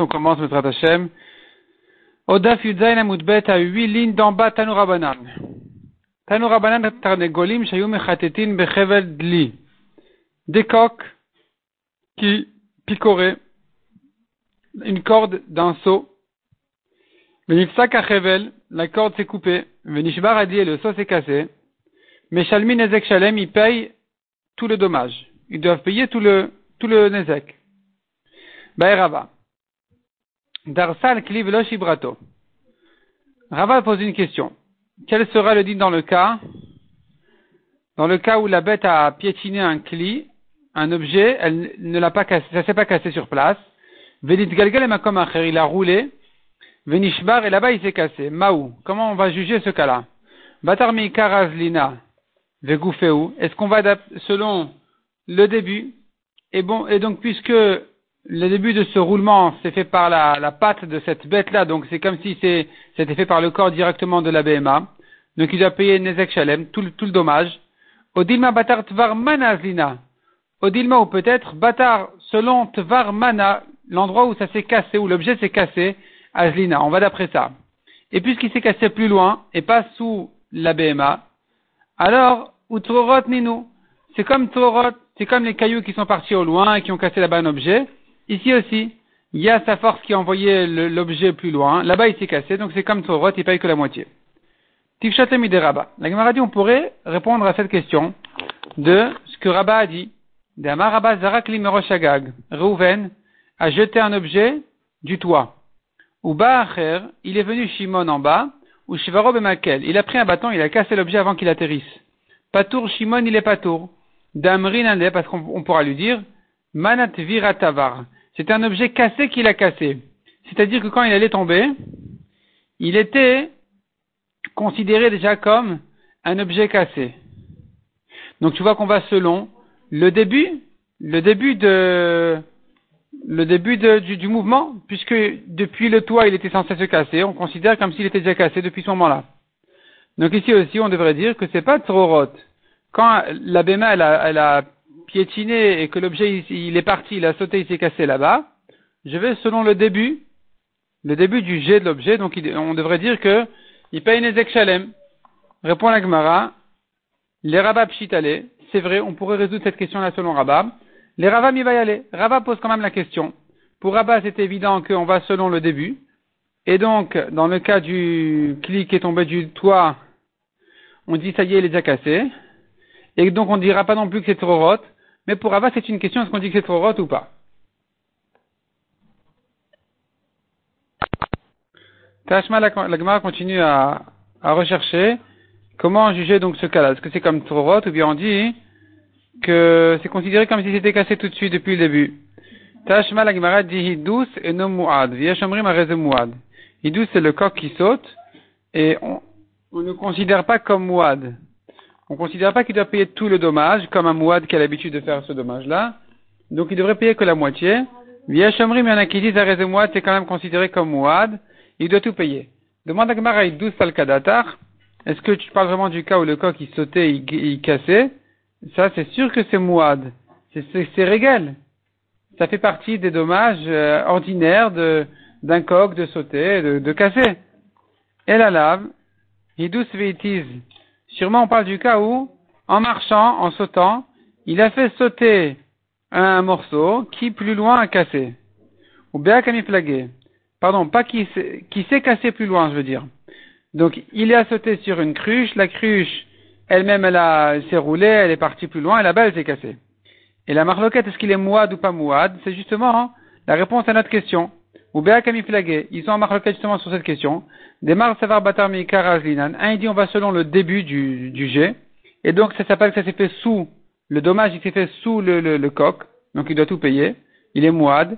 on commence Metrat Hashem. Au Daf Yudzayin Amudbet à huit lignes d'en bas Tanurabanan. Tanurabanan Tarnegolim Shayum Echatetin Bechevel Dli. Des coques qui picoraient une corde d'un seau. Venifsak Achevel, la corde s'est coupée. Venishbar a dit le seau s'est cassé. Mais Shalmin Ezek Shalem, il paye tout le dommage. Ils doivent payer tout le, tout le Nezek. Rava. Darsal kliv lo shibrato. Rava pose une question. Quel sera le din dans le cas Dans le cas où la bête a piétiné un cli, un objet, elle ne l'a pas cassé, ça s'est pas cassé sur place. Venit galgal et il a roulé. Venishbar et là-bas il s'est cassé. Maou. Comment on va juger ce cas-là? Batarmi karazlina vegufeu. Est-ce qu'on va selon le début? Et bon et donc puisque le début de ce roulement s'est fait par la, la patte de cette bête-là, donc c'est comme si c'était fait par le corps directement de la BMA. Donc il doit payer Nezek Shalem, tout, tout le dommage. Odilma Batar Tvar Mana Azlina. Odilma ou peut-être Batar selon Tvar Mana, l'endroit où ça s'est cassé, où l'objet s'est cassé, Azlina. On va d'après ça. Et puisqu'il s'est cassé plus loin et pas sous la BMA, alors, Utrorot Ninu. C'est comme Torot, c'est comme les cailloux qui sont partis au loin et qui ont cassé là-bas un objet. Ici aussi, il y a sa force qui a envoyé l'objet plus loin. Là-bas, il s'est cassé, donc c'est comme Torot, il paye que la moitié. Tifshatemi de La Gemara dit, on pourrait répondre à cette question de ce que Rabat a dit. De Rabba Zarakli. Reuven a jeté un objet du toit. Ou Baacher, il est venu Shimon en bas, ou Shivaro Bemakel. Il a pris un bâton, il a cassé l'objet avant qu'il atterrisse. Patour Shimon, il est patour. Damrin parce qu'on pourra lui dire, Manat Viratavar. C'est un objet cassé qu'il a cassé. C'est-à-dire que quand il allait tomber, il était considéré déjà comme un objet cassé. Donc tu vois qu'on va selon le début, le début de, le début du, mouvement, puisque depuis le toit il était censé se casser, on considère comme s'il était déjà cassé depuis ce moment-là. Donc ici aussi on devrait dire que c'est pas trop rot. Quand la béma elle a, elle a piétiné et que l'objet il est parti, il a sauté, il s'est cassé là-bas, je vais selon le début, le début du jet de l'objet, donc on devrait dire que il paye Nezek Shalem. Répond la Gemara, les Rabab Pshitale, c'est vrai, on pourrait résoudre cette question-là selon Rabab. Les Rabab, il va y aller. Rabab pose quand même la question. Pour Rabab, c'est évident qu'on va selon le début. Et donc, dans le cas du clic qui est tombé du toit, on dit ça y est, il est déjà cassé. Et donc, on ne dira pas non plus que c'est trop rot. Mais pour Rava, c'est une question, est-ce qu'on dit que c'est trop rot ou pas? Tashma, la, Gemara continue à, rechercher comment juger donc ce cas-là? Est-ce que c'est comme trop ou bien on dit que c'est considéré comme si c'était cassé tout de suite depuis le début? Tashma, la Gemara dit hidous et non muad. Vieshomrim a muad. Hidous, c'est le coq qui saute et on, on ne considère pas comme muad on ne considère pas qu'il doit payer tout le dommage, comme un mouad qui a l'habitude de faire ce dommage-là. Donc il devrait payer que la moitié. Via Shamrim, il y en a qui disent à mouad, c'est quand même considéré comme mouad, il doit tout payer. Demande à Gemara 12 Salkadatar, est-ce que tu parles vraiment du cas où le coq il sautait, il, cassait? Ça, c'est sûr que c'est mouad. C'est régal. Ça fait partie des dommages euh, ordinaires d'un coq de sauter, de, de casser. Et la lave, veitiz, Sûrement, on parle du cas où, en marchant, en sautant, il a fait sauter un morceau qui, plus loin, a cassé. Ou bien flagué. Pardon, pas qui s'est cassé plus loin, je veux dire. Donc, il a sauté sur une cruche, la cruche, elle-même, elle s'est roulée, elle est partie plus loin, et là-bas, elle s'est cassée. Et la marloquette, est-ce qu'il est mouad ou pas mouad? C'est justement la réponse à notre question. Ou. Ils sont en marloquette justement sur cette question. Demar Savar Batar Un, il dit on va selon le début du, du jet. Et donc, ça s'appelle que ça s'est fait sous, le dommage, il s'est fait sous le, le, coq. Donc, il doit tout payer. Il est mouad.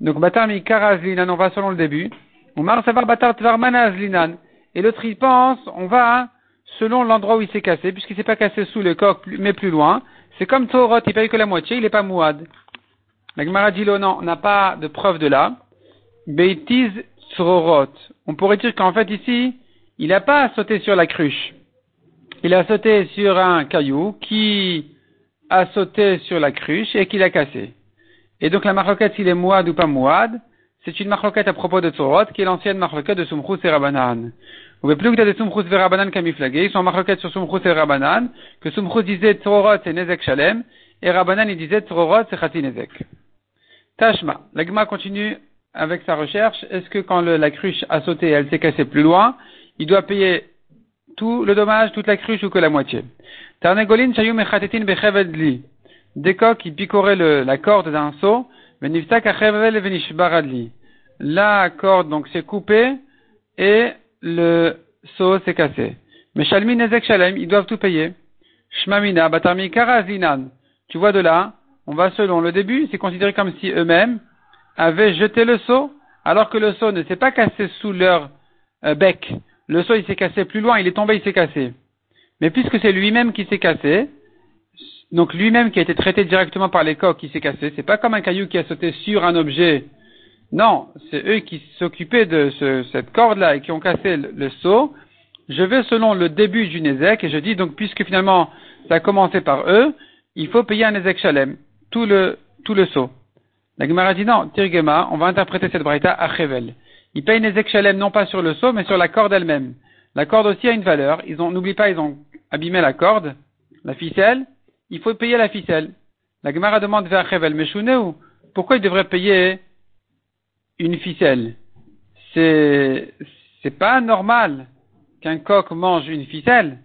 Donc, Batar Karazlinan, on va selon le début. Omar Savar Batar Azlinan. Et l'autre, il pense, on va selon l'endroit où il s'est cassé, puisqu'il s'est pas cassé sous le coq, mais plus loin. C'est comme Torot, il paye que la moitié, il n'est pas mouad. La Gemara non, on n'a pas de preuve de là. Beitiz on pourrait dire qu'en fait ici, il n'a pas sauté sur la cruche. Il a sauté sur un caillou qui a sauté sur la cruche et qui l'a cassé. Et donc la marloquette, s'il est mouad ou pas mouad, c'est une marloquette à propos de Tzorot, qui est l'ancienne marloquette de Sumchus et Rabanan. Vous pouvez plus que de Sumchus et Rabanan kamiflagé. Ils sont marloquettes sur Sumchus et Rabanan, que Sumchus disait Tzorot c'est Nezek Shalem, et Rabanan il disait Tzorot c'est Chati Nezek. Tashma. L'agma continue avec sa recherche. Est-ce que quand la cruche a sauté et elle s'est cassée plus loin, il doit payer tout le dommage, toute la cruche ou que la moitié? Tarnegolin shayum echatetin becheved Des coqs qui picoraient la corde d'un seau, la corde donc s'est coupée et le seau s'est cassé. Mais Shalmin Ezek Shalem, ils doivent tout payer. Shmamina Batarmi Karazinan. Tu vois de là, on va selon le début, c'est considéré comme si eux-mêmes avaient jeté le seau, alors que le seau ne s'est pas cassé sous leur euh, bec. Le seau il s'est cassé plus loin, il est tombé, il s'est cassé. Mais puisque c'est lui-même qui s'est cassé, donc lui-même qui a été traité directement par les coques qui s'est cassé, c'est pas comme un caillou qui a sauté sur un objet. Non, c'est eux qui s'occupaient de cette corde-là et qui ont cassé le, seau. Je vais selon le début du Nézek et je dis donc puisque finalement ça a commencé par eux, il faut payer un Nézek Shalem, tout le, tout le seau. La Gemara dit non, Tirgema, on va interpréter cette braïta à Chevel. Ils payent Nézek Shalem non pas sur le seau mais sur la corde elle-même. La corde aussi a une valeur. Ils ont, n'oublie pas, ils ont abîmé la corde, la ficelle, il faut payer la ficelle. La Gemara demande vers Chevel ou? Pourquoi il devrait payer une ficelle? C'est c'est pas normal qu'un coq mange une ficelle.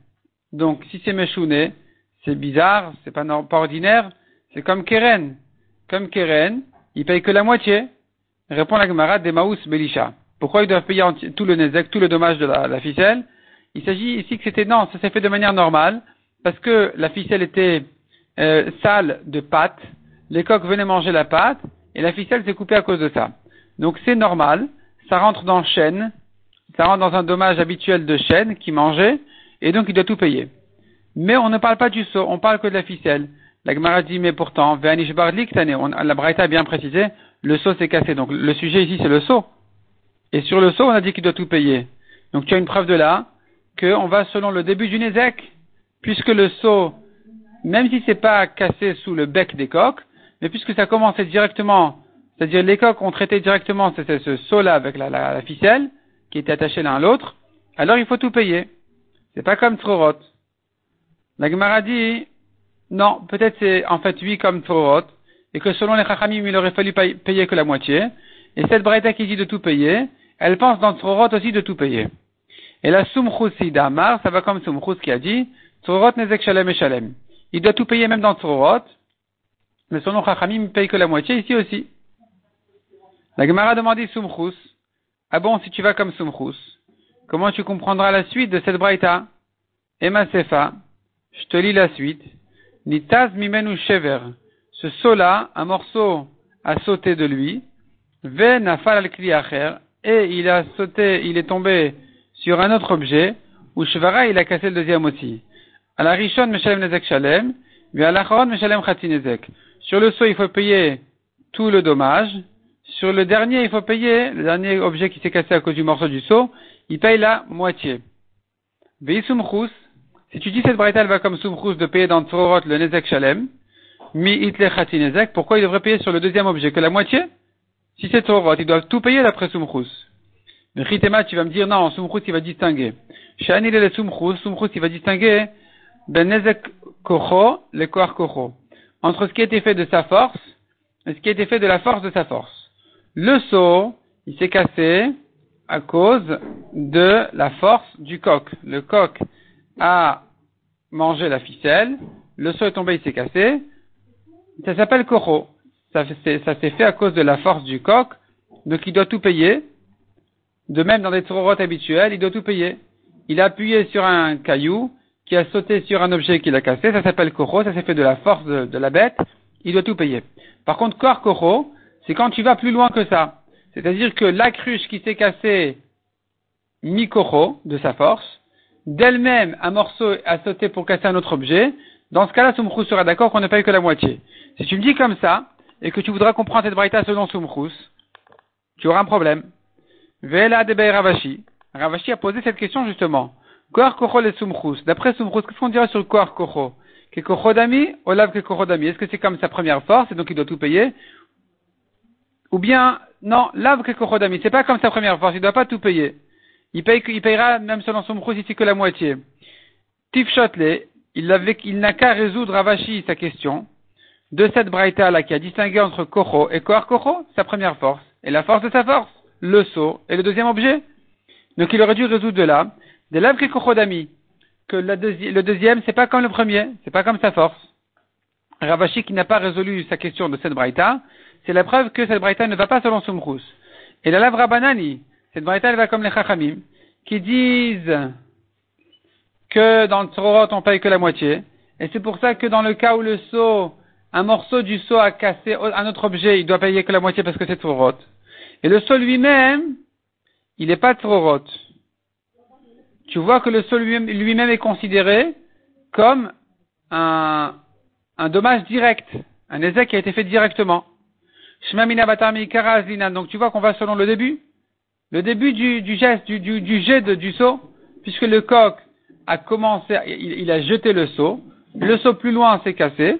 Donc si c'est Meshouné, c'est bizarre, c'est pas, pas ordinaire, c'est comme Keren. Comme Keren, il paye que la moitié. Répond la Gemara Maous Belisha. Pourquoi il doit payer tout le nezek, tout le dommage de la, ficelle? Il s'agit ici que c'était non, ça s'est fait de manière normale parce que la ficelle était euh, sale de pâte, les coqs venaient manger la pâte, et la ficelle s'est coupée à cause de ça. Donc c'est normal, ça rentre dans chêne, ça rentre dans un dommage habituel de chêne qui mangeait, et donc il doit tout payer. Mais on ne parle pas du seau, on parle que de la ficelle. La Gemara dit, mais pourtant, la Braïta a bien précisé, le seau s'est cassé. Donc le sujet ici, c'est le seau. Et sur le seau, on a dit qu'il doit tout payer. Donc tu as une preuve de là, qu'on va selon le début du Nézek, puisque le seau, même si c'est pas cassé sous le bec des coques, mais puisque ça commençait directement, c'est-à-dire les coques ont traité directement ce, seau-là avec la, ficelle, qui était attachée l'un à l'autre, alors il faut tout payer. C'est pas comme Trorot. La Gemara dit, non, peut-être c'est en fait oui comme Trorot, et que selon les Chachamim, il aurait fallu payer que la moitié, et cette Braïta qui dit de tout payer, elle pense dans Trorot aussi de tout payer. Et la Sumchus d'Amar, ça va comme Sumchus qui a dit, Trorot nezek shalem et shalem. Il doit tout payer même dans Tzorot, mais selon Chachamim, il paye que la moitié ici aussi. La Gemara demandé Sumchus. Ah bon, si tu vas comme Sumchus, comment tu comprendras la suite de cette braïta? Emma Sefa, je te lis la suite. Nitaz mimenu shever. Ce saut-là, un morceau a sauté de lui. Ve al Et il a sauté, il est tombé sur un autre objet. Ou shvara, il a cassé le deuxième aussi. À la Rishon, Meshalem Nezek Shalem, mais à l'Acharon, Meshalem Khati Nezek. Sur le saut, il faut payer tout le dommage. Sur le dernier, il faut payer, le dernier objet qui s'est cassé à cause du morceau du seau, il paye la moitié. Veisumchus, si tu dis cette braïta, va comme sumchus de payer dans Tzorot le Nezek Shalem, mi itle Nezek, pourquoi il devrait payer sur le deuxième objet que la moitié? Si c'est Tzorot, ils doivent tout payer d'après sumchus. Mais Chitema, tu vas me dire, non, sumchus, il va distinguer. Shani le sumchus, sumchus, il va distinguer Benezek kocho, le kocho. Entre ce qui a été fait de sa force et ce qui a été fait de la force de sa force. Le seau, il s'est cassé à cause de la force du coq. Le coq a mangé la ficelle, le seau est tombé, il s'est cassé. Ça s'appelle kocho. Ça, s'est fait à cause de la force du coq, donc il doit tout payer. De même, dans des trorotes habituels, il doit tout payer. Il a appuyé sur un caillou, qui a sauté sur un objet qu'il a cassé, ça s'appelle koro, ça s'est fait de la force de, la bête, il doit tout payer. Par contre, kor koro, c'est quand tu vas plus loin que ça. C'est-à-dire que la cruche qui s'est cassée mi koro, de sa force, d'elle-même, un morceau a sauté pour casser un autre objet, dans ce cas-là, Sumchus sera d'accord qu'on ne paye que la moitié. Si tu me dis comme ça, et que tu voudras comprendre cette braïta selon Sumchus, tu auras un problème. Vela de Ravashi. Ravashi a posé cette question justement. Koar kocho le sumchus. D'après sumchus, qu'est-ce qu'on dirait sur koar kocho? Que kocho dami, olav que kocho dami. Est-ce que c'est comme sa première force et donc il doit tout payer? Ou bien, non, lave que kochodami. C'est pas comme sa première force, il doit pas tout payer. Il, paye, il payera même selon son mouchous ici que la moitié. Tifshotle, il, il n'a qu'à résoudre Ravashi sa question de cette braïta là qui a distingué entre Kocho et Kohar Kocho, sa première force, et la force de sa force, le seau et le deuxième objet. Donc il aurait dû résoudre de là, de lave que Kochodami, que le deuxième c'est pas comme le premier, c'est pas comme sa force. Ravashi qui n'a pas résolu sa question de cette braïta, c'est la preuve que cette braïta ne va pas selon Sumrus. Et la lavra banani, cette braïta elle va comme les chachamim, qui disent que dans le Tzorot on paye que la moitié. Et c'est pour ça que dans le cas où le seau, un morceau du seau a cassé un autre objet, il doit payer que la moitié parce que c'est Tzorot. Et le seau lui-même, il n'est pas Tzorot. Tu vois que le seau lui-même est considéré comme un, un dommage direct, un essai qui a été fait directement. Donc tu vois qu'on va selon le début. Le début du, geste, du, du, du jet de, du seau, puisque le coq a commencé, il, a jeté le seau, le seau plus loin s'est cassé,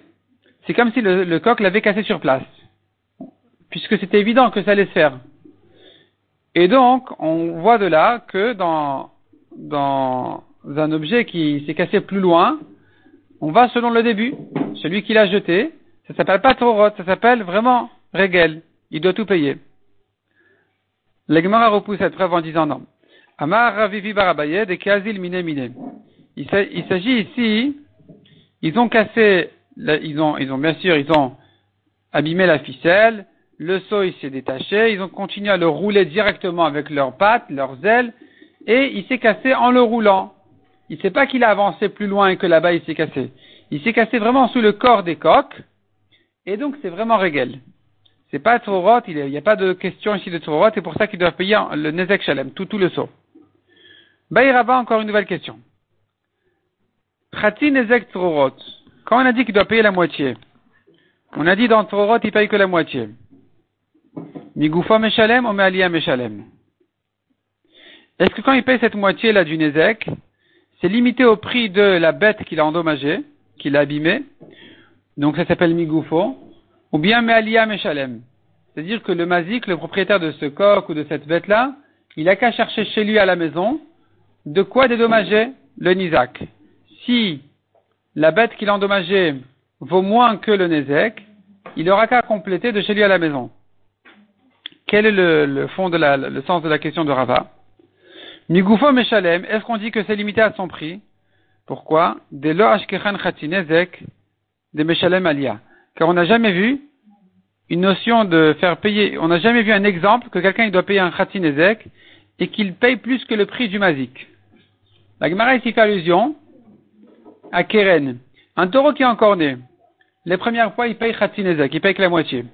c'est comme si le, coq l'avait cassé sur place, puisque c'était évident que ça allait se faire. Et donc, on voit de là que dans, dans un objet qui s'est cassé plus loin, on va selon le début. Celui qui l'a jeté, ça s'appelle pas Torot, ça s'appelle vraiment Regel. Il doit tout payer. L'Egmara repousse cette preuve en disant non. Amar Ravivi Barabayed et Kazil Mine. Il s'agit ici, ils ont cassé, ils ont, ils ont bien sûr, ils ont abîmé la ficelle, le seau il s'est détaché, ils ont continué à le rouler directement avec leurs pattes, leurs ailes, et il s'est cassé en le roulant. Il ne sait pas qu'il a avancé plus loin et que là-bas il s'est cassé. Il s'est cassé vraiment sous le corps des coques, et donc c'est vraiment régal. C'est pas Torot, il n'y a, pas de question ici de Torot, c'est pour ça qu'il doit payer le Nezek Shalem, tout, le saut. Baïrava, encore une nouvelle question. Khati Nezek Torot. Quand on a dit qu'il doit payer la moitié, on a dit dans Torot, il paye que la moitié. Migoufa Meshalem ou Mealia Meshalem. Est-ce que quand il paye cette moitié là du Nezek, c'est limité au prix de la bête qu'il a endommagée, qu'il a abîmée, donc ça s'appelle Migoufo, ou bien Mealia Meshalem. C'est-à-dire que le mazik, le propriétaire de ce coq ou de cette bête-là, il a qu'à chercher chez lui à la maison de quoi dédommager le Nizak. Si la bête qu'il a endommagée vaut moins que le Nezek, il aura qu'à compléter de chez lui à la maison. Quel est le, fond de la, le sens de la question de Rava? Migoufo Meshalem, est-ce qu'on dit que c'est limité à son prix? Pourquoi? Des lo ashkechan nezek de Meshalem alia. Car on n'a jamais vu une notion de faire payer, on n'a jamais vu un exemple que quelqu'un doit payer un khatinezek et qu'il paye plus que le prix du mazik. La Gemara ici fait allusion à Keren. Un taureau qui est encore né. Les premières fois, il paye khatinezek, il paye que la moitié.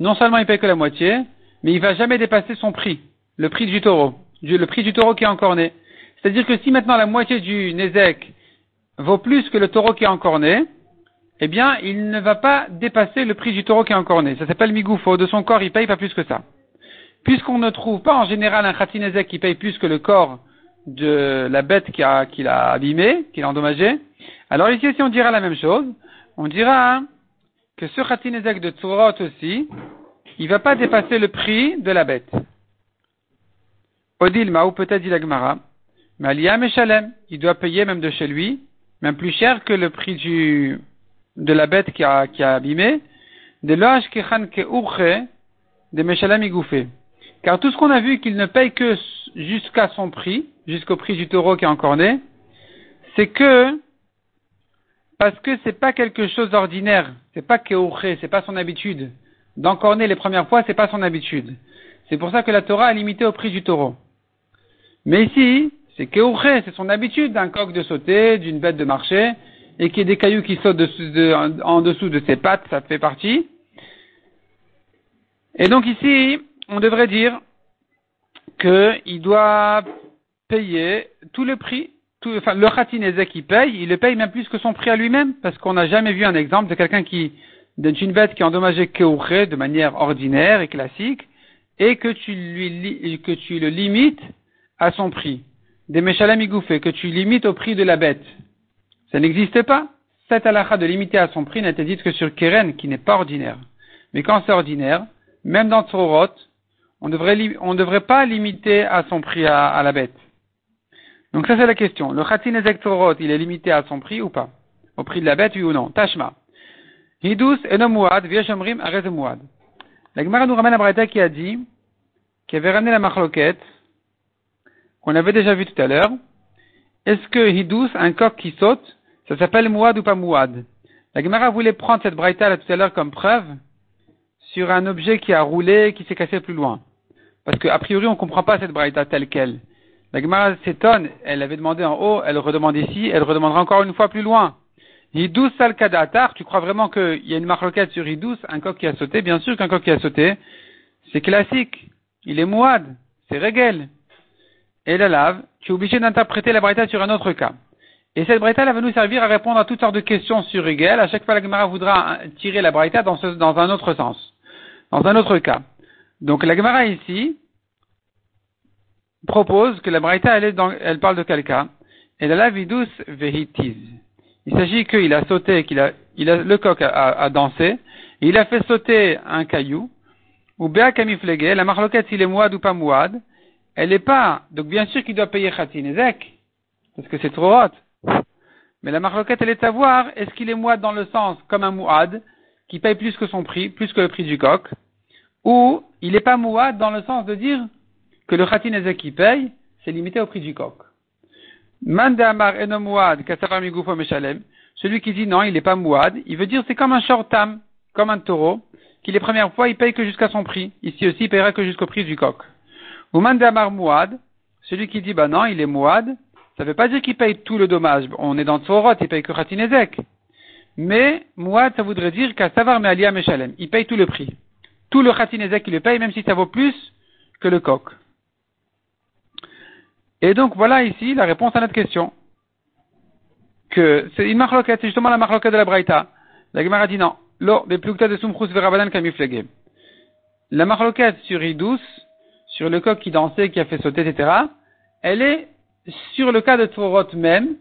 Non seulement il paye que la moitié, mais il va jamais dépasser son prix, le prix du taureau le prix du taureau qui est encore né. C'est-à-dire que si maintenant la moitié du Nézek vaut plus que le taureau qui est encore né, eh bien, il ne va pas dépasser le prix du taureau qui est encore né. Ça s'appelle migoufo. De son corps, il paye pas plus que ça. Puisqu'on ne trouve pas en général un khatinezek qui paye plus que le corps de la bête qu'il a, qu'il a abîmé, qu'il a endommagé, alors ici, si on dira la même chose, on dira que ce khatinezek de Tzorot aussi, il va pas dépasser le prix de la bête. Odilma, ou peut-être dit l'Agmara, mais Meshalem, il doit payer même de chez lui, même plus cher que le prix du, de la bête qui a, qui a abîmé, de l'âge ke de Meshalem igouffé. Car tout ce qu'on a vu qu'il ne paye que jusqu'à son prix, jusqu'au prix du taureau qui est encore né, c'est que, parce que c'est pas quelque chose d'ordinaire, c'est pas ce c'est pas son habitude. D'encorner les premières fois, c'est pas son habitude. C'est pour ça que la Torah a limité au prix du taureau. Mais ici, c'est Keouché, c'est son habitude d'un coq de sauter, d'une bête de marcher, et qu'il y ait des cailloux qui sautent en dessous de ses pattes, ça fait partie. Et donc ici, on devrait dire qu'il doit payer tout le prix, enfin le khatinezek qui paye, il le paye même plus que son prix à lui-même, parce qu'on n'a jamais vu un exemple de quelqu'un qui, d'une bête qui a endommagé Keouché de manière ordinaire et classique, et que tu lui, que tu le limites à son prix, des Meshalem que tu limites au prix de la bête, ça n'existe pas. Cette halakha de limiter à son prix n'était dite que sur Keren, qui n'est pas ordinaire. Mais quand c'est ordinaire, même dans Tsorot, on devrait, on ne devrait pas limiter à son prix à, la bête. Donc ça c'est la question. Le Khatin Ezek Tsorot, il est limité à son prix ou pas? Au prix de la bête, oui ou non? Tashma. Hidus enom muad, vieshomrim arez muad. La Gemara nous ramène à Braïta qui a dit, qui avait ramené la marloquette, qu'on avait déjà vu tout à l'heure. Est-ce que hidus, un coq qui saute, ça s'appelle muad ou pas muad La Gemara voulait prendre cette Braïta là tout à l'heure comme preuve sur un objet qui a roulé, qui s'est cassé plus loin. Parce qu'a priori, on ne comprend pas cette Braïta telle qu'elle. La Gemara s'étonne, elle avait demandé en haut, elle redemande ici, elle redemandera encore une fois plus loin. Hidous al kadatar, tu crois vraiment qu'il y a une marloquette sur Hidous, un coq qui a sauté? Bien sûr qu'un coq qui a sauté, c'est classique. Il est mouad, c'est régel. Et la lave, tu es obligé d'interpréter la braïta sur un autre cas. Et cette braïta, elle va nous servir à répondre à toutes sortes de questions sur régel. À chaque fois, la Gemara voudra tirer la braïta dans, un autre sens, dans un autre cas. Donc la Gemara ici propose que la braïta, elle, elle parle de quel cas Et la vidus vehitiz. Il s'agit qu'il a sauté, qu'il a, a, le coq a, dansé, et il a fait sauter un caillou, ou Béa Kamiflégué, la marloquette s'il est mouad ou pas mouad, elle n'est pas, donc bien sûr qu'il doit payer Khatin Ezek, parce que c'est trop hot. Mais la marloquette, elle est à voir, est-ce qu'il est mouad dans le sens comme un mouad, qui paye plus que son prix, plus que le prix du coq, ou il n'est pas mouad dans le sens de dire que le Khatin qui paye, c'est limité au prix du coq. Mande Amar Meshalem. Celui qui dit non, il n'est pas mouad, il veut dire c'est comme un shortam, comme un taureau, qui les premières fois il paye que jusqu'à son prix. Ici aussi, il paiera que jusqu'au prix du coq. Ou Mande Amar mouad, celui qui dit bah non, il est mouad, ça ne veut pas dire qu'il paye tout le dommage. On est dans Tsorot, il paye que Khatinezek. Mais mouad, ça voudrait dire qu'à savoir Me'alia Meshalem, il paye tout le prix. Tout le Khatinezek, il le paye, même si ça vaut plus que le coq. Et donc voilà ici la réponse à notre question. Que c'est une marloquette, c'est justement la marloquette de la Braïta. La Gemara dit non. Lo, des plukta de sumchus kamiflege. La marloquette sur Idous, sur le coq qui dansait, qui a fait sauter, etc., elle est sur le cas de Tvorot même.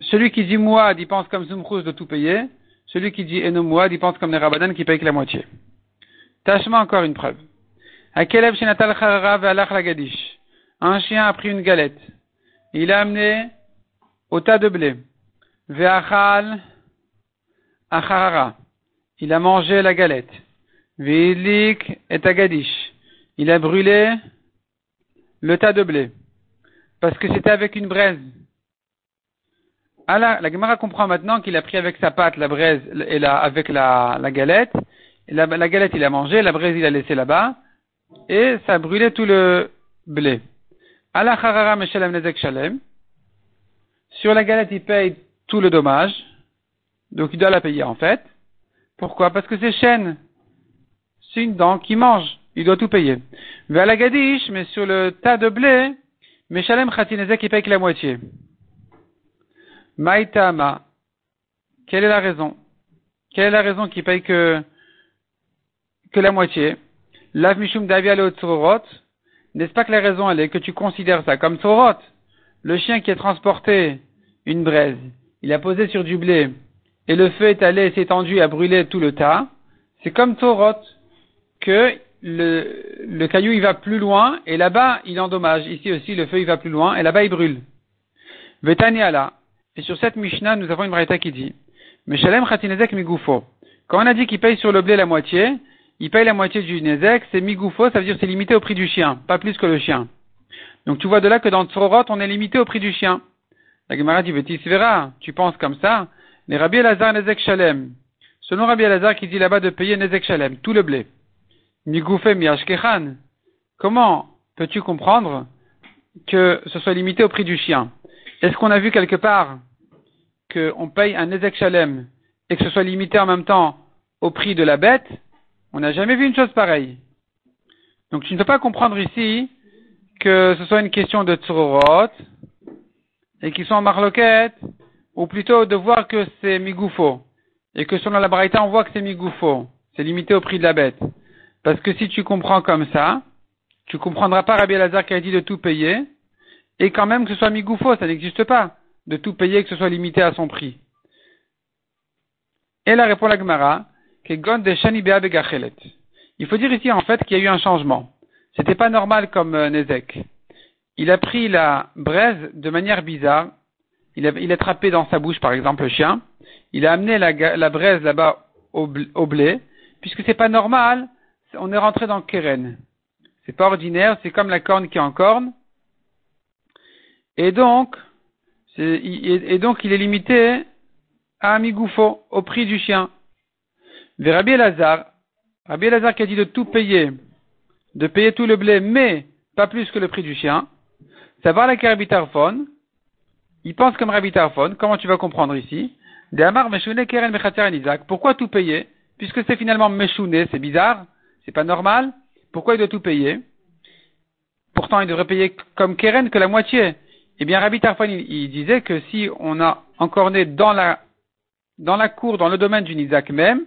Celui qui dit moi, il pense comme sumchus de tout payer. Celui qui dit moi, il pense comme les rabanan qui paye que la moitié. Tâchement encore une preuve. Un chien a pris une galette. Il a amené au tas de blé. Ve'achal acharara. Il a mangé la galette. Ve'idlik et agadish. Il a brûlé le tas de blé. Parce que c'était avec une braise. Ah la Gemara comprend maintenant qu'il a pris avec sa pâte la braise et la, avec la, la galette. la, galette, il a mangé, la braise, il a laissé là-bas. Et ça brûlé tout le blé. Sur la galette, il paye tout le dommage. Donc il doit la payer en fait. Pourquoi? Parce que c'est chêne. C'est une dent qui mange. Il doit tout payer. Vers la gadish, mais sur le tas de blé, Meshalem Khatinezek, il paye que la moitié. Maïtama. Quelle est la raison? Quelle est la raison qu'il paye que, que la moitié? Lav Mishum Davia n'est-ce pas que la raison, elle est que tu considères ça comme Torot Le chien qui a transporté une braise, il a posé sur du blé, et le feu est allé, s'est étendu et a brûlé tout le tas. C'est comme Torot que le, caillou il va plus loin, et là-bas il endommage. Ici aussi le feu il va plus loin, et là-bas il brûle. Vetaniala. Et sur cette Mishnah, nous avons une braïta qui dit, Meshalem Khatinezek Migufo. Quand on a dit qu'il paye sur le blé la moitié, il paye la moitié du Nezek, c'est migoufo, ça veut dire c'est limité au prix du chien, pas plus que le chien. Donc tu vois de là que dans Tsorot, on est limité au prix du chien. La Gemara dit, verra, tu penses comme ça, les Rabbi Elazar Nezek Shalem. Selon Rabbi Elazar qui dit là-bas de payer Nezek Shalem, tout le blé. Comment peux-tu comprendre que ce soit limité au prix du chien? Est-ce qu'on a vu quelque part qu'on paye un Nezek Shalem et que ce soit limité en même temps au prix de la bête? On n'a jamais vu une chose pareille. Donc tu ne peux pas comprendre ici que ce soit une question de tsurot et qu'ils sont en marloquette, ou plutôt de voir que c'est migoufo. Et que selon la braïta, on voit que c'est migoufo. C'est limité au prix de la bête. Parce que si tu comprends comme ça, tu comprendras pas Rabbi Lazare qui a dit de tout payer, et quand même que ce soit migoufo, ça n'existe pas. De tout payer, que ce soit limité à son prix. Et la répond la Gemara, il Il faut dire ici en fait qu'il y a eu un changement. C'était pas normal comme euh, Nezek. Il a pris la braise de manière bizarre. Il a, il attrapé dans sa bouche par exemple le chien. Il a amené la, la braise là-bas au, au, blé. Puisque c'est pas normal, on est rentré dans Keren. C'est pas ordinaire, c'est comme la corne qui est en corne. Et donc, et donc il est limité à un migoufo, au prix du chien. Vers Rabbi Elazar, Rabbi Elazar qui a dit de tout payer, de payer tout le blé, mais pas plus que le prix du chien. Ça va avec Rabbi Tarfon. Il pense comme Rabbi Tarfon. Comment tu vas comprendre ici? Pourquoi tout payer? Puisque c'est finalement Meshune, c'est bizarre, c'est pas normal? Pourquoi il doit tout payer? Pourtant, il devrait payer comme Keren que la moitié. Eh bien, Rabbi Tarfon, il, disait que si on a encore né dans la, dans la cour, dans le domaine du Nizak même,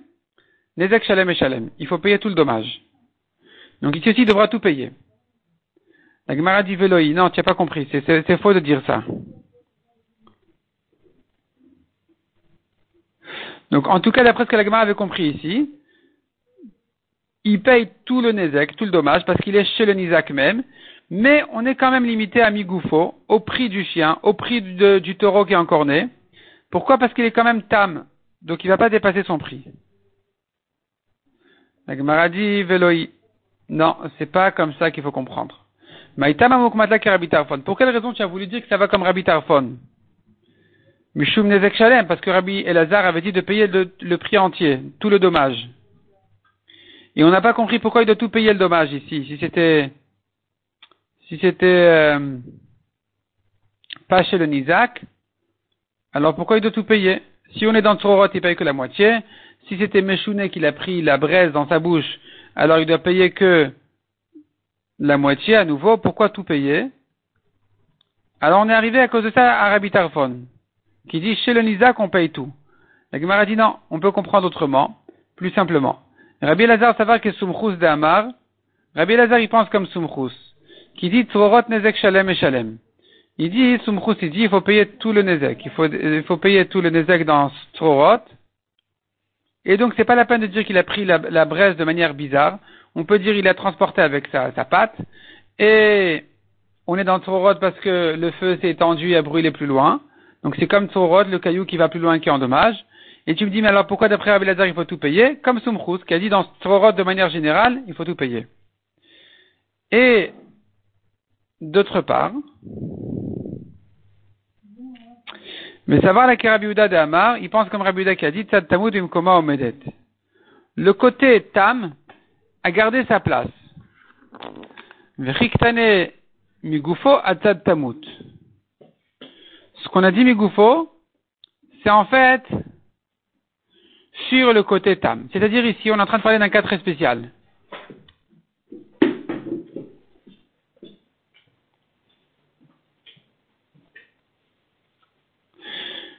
Nezek Shalem et Shalem, il faut payer tout le dommage. Donc ici aussi, il devra tout payer. La Gemara dit Veloï, non, tu n'as pas compris, c'est faux de dire ça. Donc en tout cas, d'après ce que la Gemara avait compris ici, il paye tout le Nezek, tout le dommage, parce qu'il est chez le Nizak même, mais on est quand même limité à Migoufo, au prix du chien, au prix du taureau qui est encore né. Pourquoi? Parce qu'il est quand même tam, donc il ne va pas dépasser son prix. La Gemara dit Veloï. Non, c'est pas comme ça qu'il faut comprendre. Pour quelle raison tu as voulu dire que ça va comme Rabbi Tarfon? Mishum Nezek Shalem, parce que Rabbi Elazar avait dit de payer le, prix entier, tout le dommage. Et on n'a pas compris pourquoi il doit tout payer le dommage ici, si c'était si c'était euh, pas chez le Nizak, alors pourquoi il doit tout payer? Si on est dans Tsorot, il paye que la moitié. Si c'était Meshouné qu'il a pris la braise dans sa bouche, alors il doit payer que la moitié à nouveau. Pourquoi tout payer? Alors on est arrivé à cause de ça à Rabbi Tarfon, qui dit chez le Nizak on paye tout. La Gemara dit non, on peut comprendre autrement, plus simplement. Rabbi Lazar savoir que Sumchus de Amar, Rabbi Lazar il pense comme Sumchus qui dit Tzorot Nezek Shalem et Shalem. Il dit, Sumchus, il dit, il faut payer tout le Nezek. Il faut, il faut payer tout le Nezek dans Tzorot. Et donc, c'est pas la peine de dire qu'il a pris la, la, braise de manière bizarre. On peut dire il a transporté avec sa, sa patte. Et on est dans Tzorot parce que le feu s'est étendu et a brûlé plus loin. Donc, c'est comme Tzorot, le caillou qui va plus loin qui endommage. Et tu me dis, mais alors pourquoi d'après Rabbi Lazar il faut tout payer Comme Sumchus, qui a dit dans Tzorot de manière générale, il faut tout payer. Et D'autre part, mais savoir la Kerabiuda de Amar, il pense comme Rabiuda qui a dit Tzad Tamud Imkoma Omedet. Le côté Tam a gardé sa place. Vriktane Migufo Atzad Tamut. Ce qu'on a dit Migufo, c'est en fait sur le côté Tam. C'est-à-dire ici, on est en train de parler d'un cas très spécial.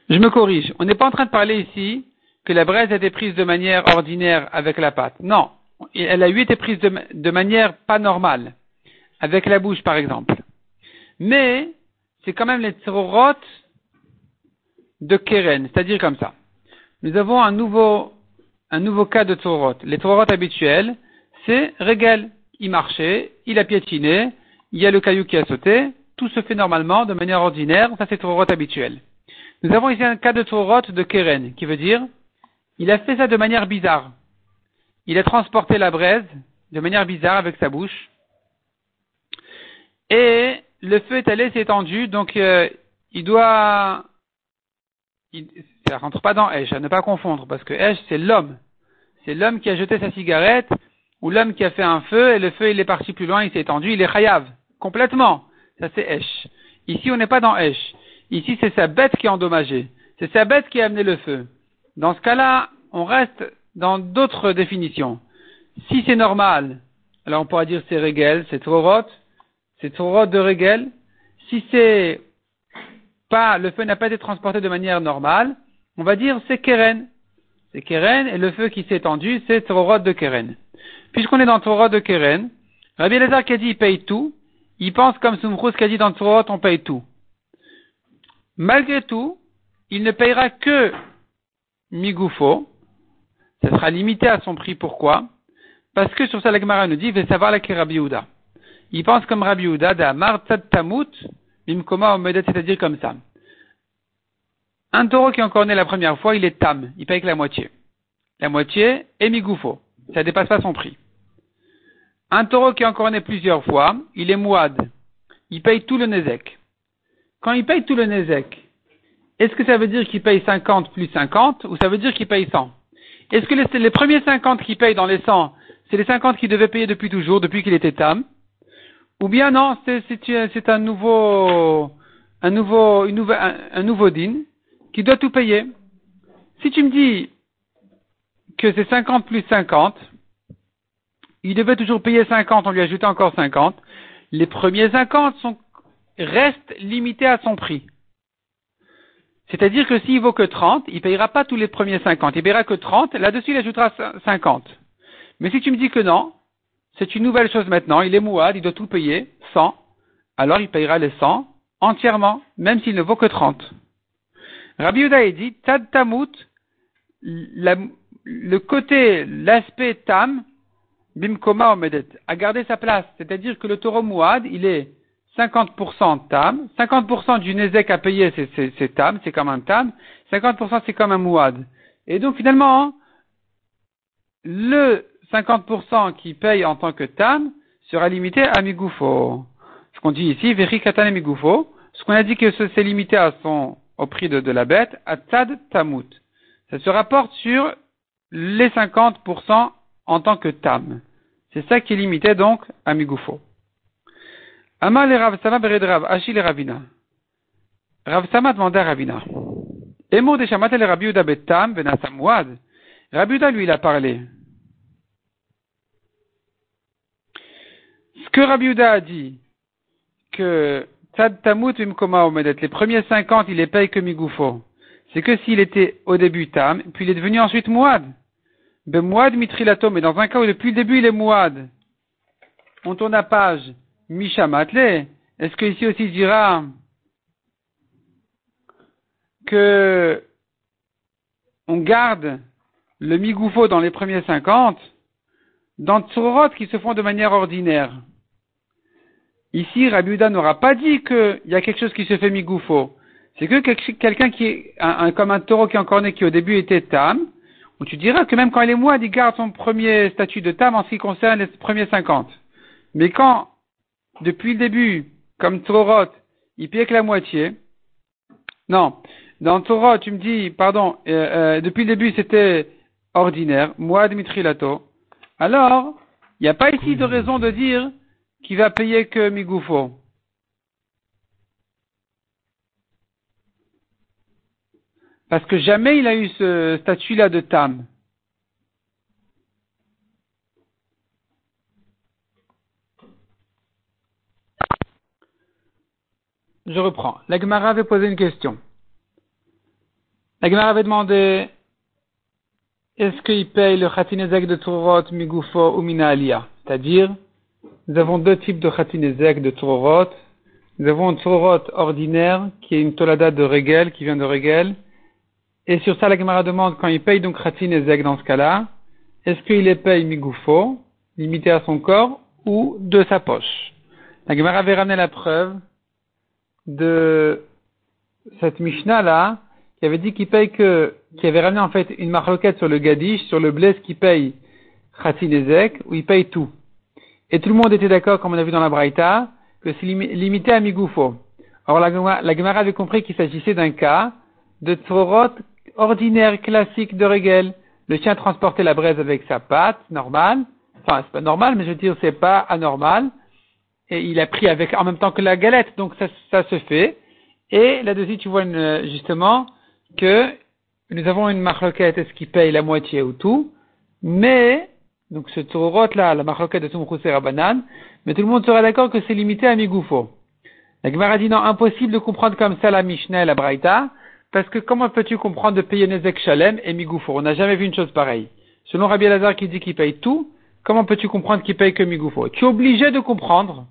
Je me corrige. On n'est pas en train de parler ici que la braise a été prise de manière ordinaire avec la pâte. Non. Elle a eu été prise de, manière pas normale. Avec la bouche, par exemple. Mais, c'est quand même les tzorot de Keren. C'est-à-dire comme ça. Nous avons un nouveau, un nouveau cas de tzorot. Les tzorot habituels, c'est Regel. Il marchait, il a piétiné, il y a le caillou qui a sauté. Tout se fait normalement, de manière ordinaire. Ça, c'est tzorot habituel. Nous avons ici un cas de Torot de Keren, qui veut dire, il a fait ça de manière bizarre. Il a transporté la braise de manière bizarre avec sa bouche. Et le feu est allé, s'est étendu, donc euh, il doit... Il, ça rentre pas dans Esh, à ne pas confondre, parce que Esh, c'est l'homme. C'est l'homme qui a jeté sa cigarette, ou l'homme qui a fait un feu, et le feu, il est parti plus loin, il s'est étendu, il est chayav. Complètement. Ça, c'est Esh. Ici, on n'est pas dans Esh. Ici, c'est sa bête qui est endommagée. C'est sa bête qui a amené le feu. Dans ce cas-là, on reste dans d'autres définitions. Si c'est normal, alors on pourra dire c'est régel, c'est rot, c'est rot de régel. Si c'est pas, le feu n'a pas été transporté de manière normale, on va dire c'est keren. C'est keren et le feu qui s'est étendu, c'est rot de keren. Puisqu'on est dans rot de keren, Rabbi Elazar qui a dit il paye tout, il pense comme Sumrous qui a dit dans rot on paye tout. Malgré tout, il ne payera que Migoufo. Ça sera limité à son prix. Pourquoi? Parce que sur ça, la nous dit, veut savoir la Rabbi Yehuda. Il pense comme Rabbi Yehuda, d'Amar Tamut, Bimkoma Omedet, c'est-à-dire comme ça. Un taureau qui est encore né la première fois, il est tam, il paye que la moitié. La moitié est migoufo, ça ne dépasse pas son prix. Un taureau qui est encore né plusieurs fois, il est mouad, il paye tout le nezek. Quand il paye tout le nezek, est-ce que ça veut dire qu'il paye 50 plus 50 ou ça veut dire qu'il paye 100 Est-ce que les, premiers 50 qu'il paye dans les 100, c'est les 50 qu'il devait payer depuis toujours, depuis qu'il était tam? Ou bien non, c'est un nouveau, un nouveau, une un, un nouveau din qui doit tout payer. Si tu me dis que c'est 50 plus 50, il devait toujours payer 50, on lui ajoute encore 50, les premiers 50 sont, restent limités à son prix. C'est-à-dire que s'il vaut que 30, il ne payera pas tous les premiers 50. Il payera que 30, là-dessus il ajoutera 50. Mais si tu me dis que non, c'est une nouvelle chose maintenant, il est mouad, il doit tout payer, 100, alors il payera les 100 entièrement, même s'il ne vaut que 30. Rabbi Yehuda dit, tad tamut, le côté, l'aspect tam, bimkoma omedet, a gardé sa place. C'est-à-dire que le taureau mouad, il est 50% tam, 50% du nezek à payer, c'est tam, c'est comme un tam, 50% c'est comme un mouad. Et donc finalement, le 50% qui paye en tant que tam sera limité à migoufo. Ce qu'on dit ici, veri katan migoufo, ce qu'on a dit que c'est limité à son, au prix de, la bête, à tad tamut. Ça se rapporte sur les 50% en tant que tam. C'est ça qui est limité donc à migoufo. Amal et Rav Sama Rav, Achille Ravina. Rav Sama demandait à Ravina. Emo de Shamat Rabbi Uda Betam lui, il a parlé. Ce que Rabbi a dit, que Tzad Tamut Vimkoma Omedet, les premiers 50, il les paye que Migoufo. C'est que s'il était au début Tam, puis il est devenu ensuite Mouad. Ben Mouad Mitrilato, mais dans un cas où depuis le début il est Mouad. On tourne à page. Misha Matle, est-ce que ici aussi il dira que on garde le migoufo dans les premiers 50 dans Tsurot qui se font de manière ordinaire? Ici, Rabiuda n'aura pas dit qu'il y a quelque chose qui se fait migoufo. C'est que quelqu'un qui est comme un taureau qui est encore né, qui au début était tam, où tu diras que même quand il est moide, il garde son premier statut de tam en ce qui concerne les premiers 50. Mais quand depuis le début, comme Torot, il paye que la moitié. Non, dans Torot, tu me dis, pardon, euh, euh, depuis le début c'était ordinaire, moi Dimitri Lato. Alors, il n'y a pas ici de raison de dire qu'il va payer que Migoufo? Parce que jamais il a eu ce statut-là de Tam. Je reprends. La Gemara avait posé une question. La Gemara avait demandé est-ce qu'il paye le Khatinezek de Turot, Migufo ou Minalia C'est-à-dire, nous avons deux types de Khatinezek de Turot. Nous avons un Turot ordinaire, qui est une Tolada de Regel, qui vient de Regel. Et sur ça, la Gemara demande, quand il paye donc Khatinezek dans ce cas-là, est-ce qu'il les paye Migufo, limité à son corps, ou de sa poche? La Gemara avait ramené la preuve de cette Mishnah-là, qui avait dit qu'il paye que, qui avait ramené en fait une marloquette sur le gadish, sur le blé qui paye Khatinezek, où il paye tout. Et tout le monde était d'accord, comme on a vu dans la Braïta, que c'est limité à Migoufo. Alors la, la Gemara avait compris qu'il s'agissait d'un cas de Tvorot ordinaire, classique de Regel. Le chien transportait la braise avec sa patte, normal. Enfin, c'est pas normal, mais je veux dire, c'est pas anormal et il a pris avec en même temps que la galette, donc ça, ça se fait. Et là-dessus, tu vois justement que nous avons une marloquette, est-ce qu'il paye la moitié ou tout, mais, donc ce taureau là, la marloquette de Tumchusé Rabanan, mais tout le monde sera d'accord que c'est limité à Migoufo. La Gemara dit non, impossible de comprendre comme ça la Mishnah et la Braïta, parce que comment peux-tu comprendre de payer Nezek Shalem et Migoufo On n'a jamais vu une chose pareille. Selon Rabbi Lazar qui dit qu'il paye tout, comment peux-tu comprendre qu'il paye que Migoufo Tu es obligé de comprendre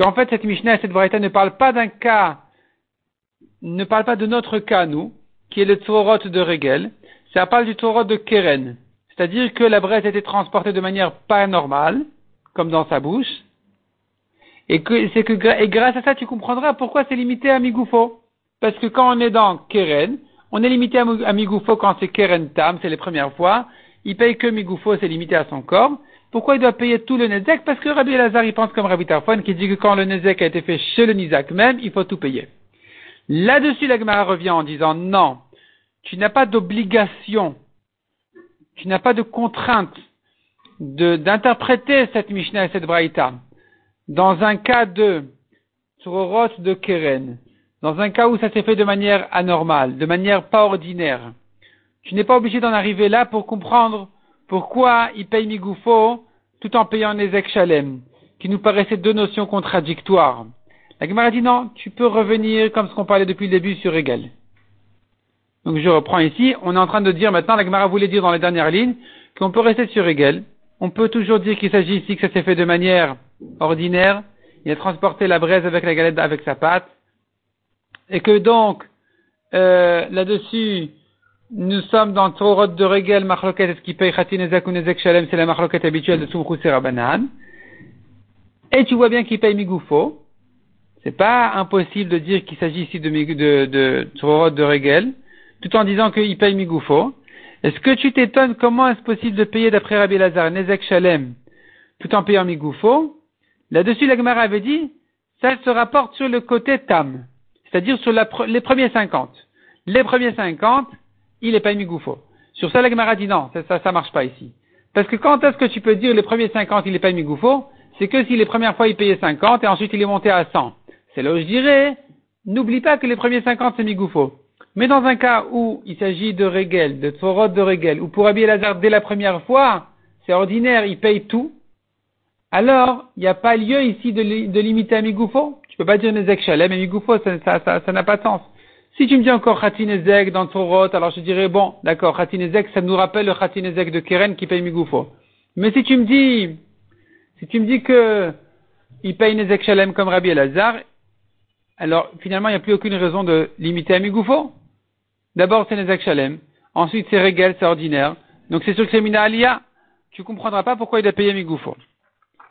qu'en fait cette Mishnah et cette Braïta ne parlent pas d'un cas, ne parlent pas de notre cas, nous, qui est le Torot de Regel, ça parle du Torot de Keren. C'est-à-dire que la braise a été transportée de manière pas normale, comme dans sa bouche, et que c'est que et grâce à ça tu comprendras pourquoi c'est limité à Migoufo. Parce que quand on est dans Keren, on est limité à Migoufo quand c'est Keren Tam, c'est les premières fois. Il paye que Migoufo, c'est limité à son corps. Pourquoi il doit payer tout le Nezek? Parce que Rabbi Elazar, il pense comme Rabbi Tarfon, qui dit que quand le Nezek a été fait chez le Nizak même, il faut tout payer. Là-dessus, la Gemara revient en disant non, tu n'as pas d'obligation, tu n'as pas de contrainte d'interpréter cette Mishnah et cette Braïta dans un cas de Tzorot de Keren, dans un cas où ça s'est fait de manière anormale, de manière pas ordinaire. Tu n'es pas obligé d'en arriver là pour comprendre pourquoi il paye Migoufo tout en payant Nezek Shalem, qui nous paraissaient deux notions contradictoires. La Gemara dit non, tu peux revenir comme ce qu'on parlait depuis le début sur Egel. Donc je reprends ici, on est en train de dire maintenant, la Gemara voulait dire dans les dernières lignes, qu'on peut rester sur Egel. On peut toujours dire qu'il s'agit ici que ça s'est fait de manière ordinaire. Il a transporté la braise avec la galette avec sa pâte. Et que donc, euh, là-dessus, nous sommes dans Torot de Regel, Machloket, qu'il paye Nezek Shalem, c'est la Machloket habituelle de Sumchus et Rabbanan. Et tu vois bien qu'il paye Migoufo. C'est pas impossible de dire qu'il s'agit ici de, de, de, de de Regel, tout en disant qu'il paye Migoufo. Est-ce que tu t'étonnes comment est-ce possible de payer d'après Rabbi Lazar, Nezek Shalem, tout en payant Migoufo? Là-dessus, la Gemara avait dit, ça se rapporte sur le côté Tam, c'est-à-dire sur les premiers 50. Les premiers 50, il est pas Migoufo. Sur ça, la Gemara dit non, ça, ça, marche pas ici. Parce que quand est-ce que tu peux dire les premiers 50, il est pas Migoufo? C'est que si les premières fois il payait 50 et ensuite il est monté à 100. C'est là où je dirais, n'oublie pas que les premiers 50 c'est Migoufo. Mais dans un cas où il s'agit de Régel, de Tvorot de Régel, ou pour habiller Lazare dès la première fois, c'est ordinaire, il paye tout, alors il n'y a pas lieu ici de, limiter à Migoufo. Tu peux pas dire Nezek Shalem et Migoufo, ça n'a ça, ça, pas de sens. Si tu me dis encore Khatinezek dans Torot, alors je dirais, bon, d'accord, Khatinezek, ça nous rappelle le Khatinezek de Keren qui paye Migoufo. Mais si tu me dis, si tu me dis que il paye Nezek Shalem comme Rabbi Elazar, alors finalement il n'y a plus aucune raison de limiter à Migoufo. D'abord c'est Nezek Shalem, ensuite c'est Regel, c'est ordinaire, donc c'est sûr que c'est Mina Aliyah. Tu comprendras pas pourquoi il a payé Migoufo.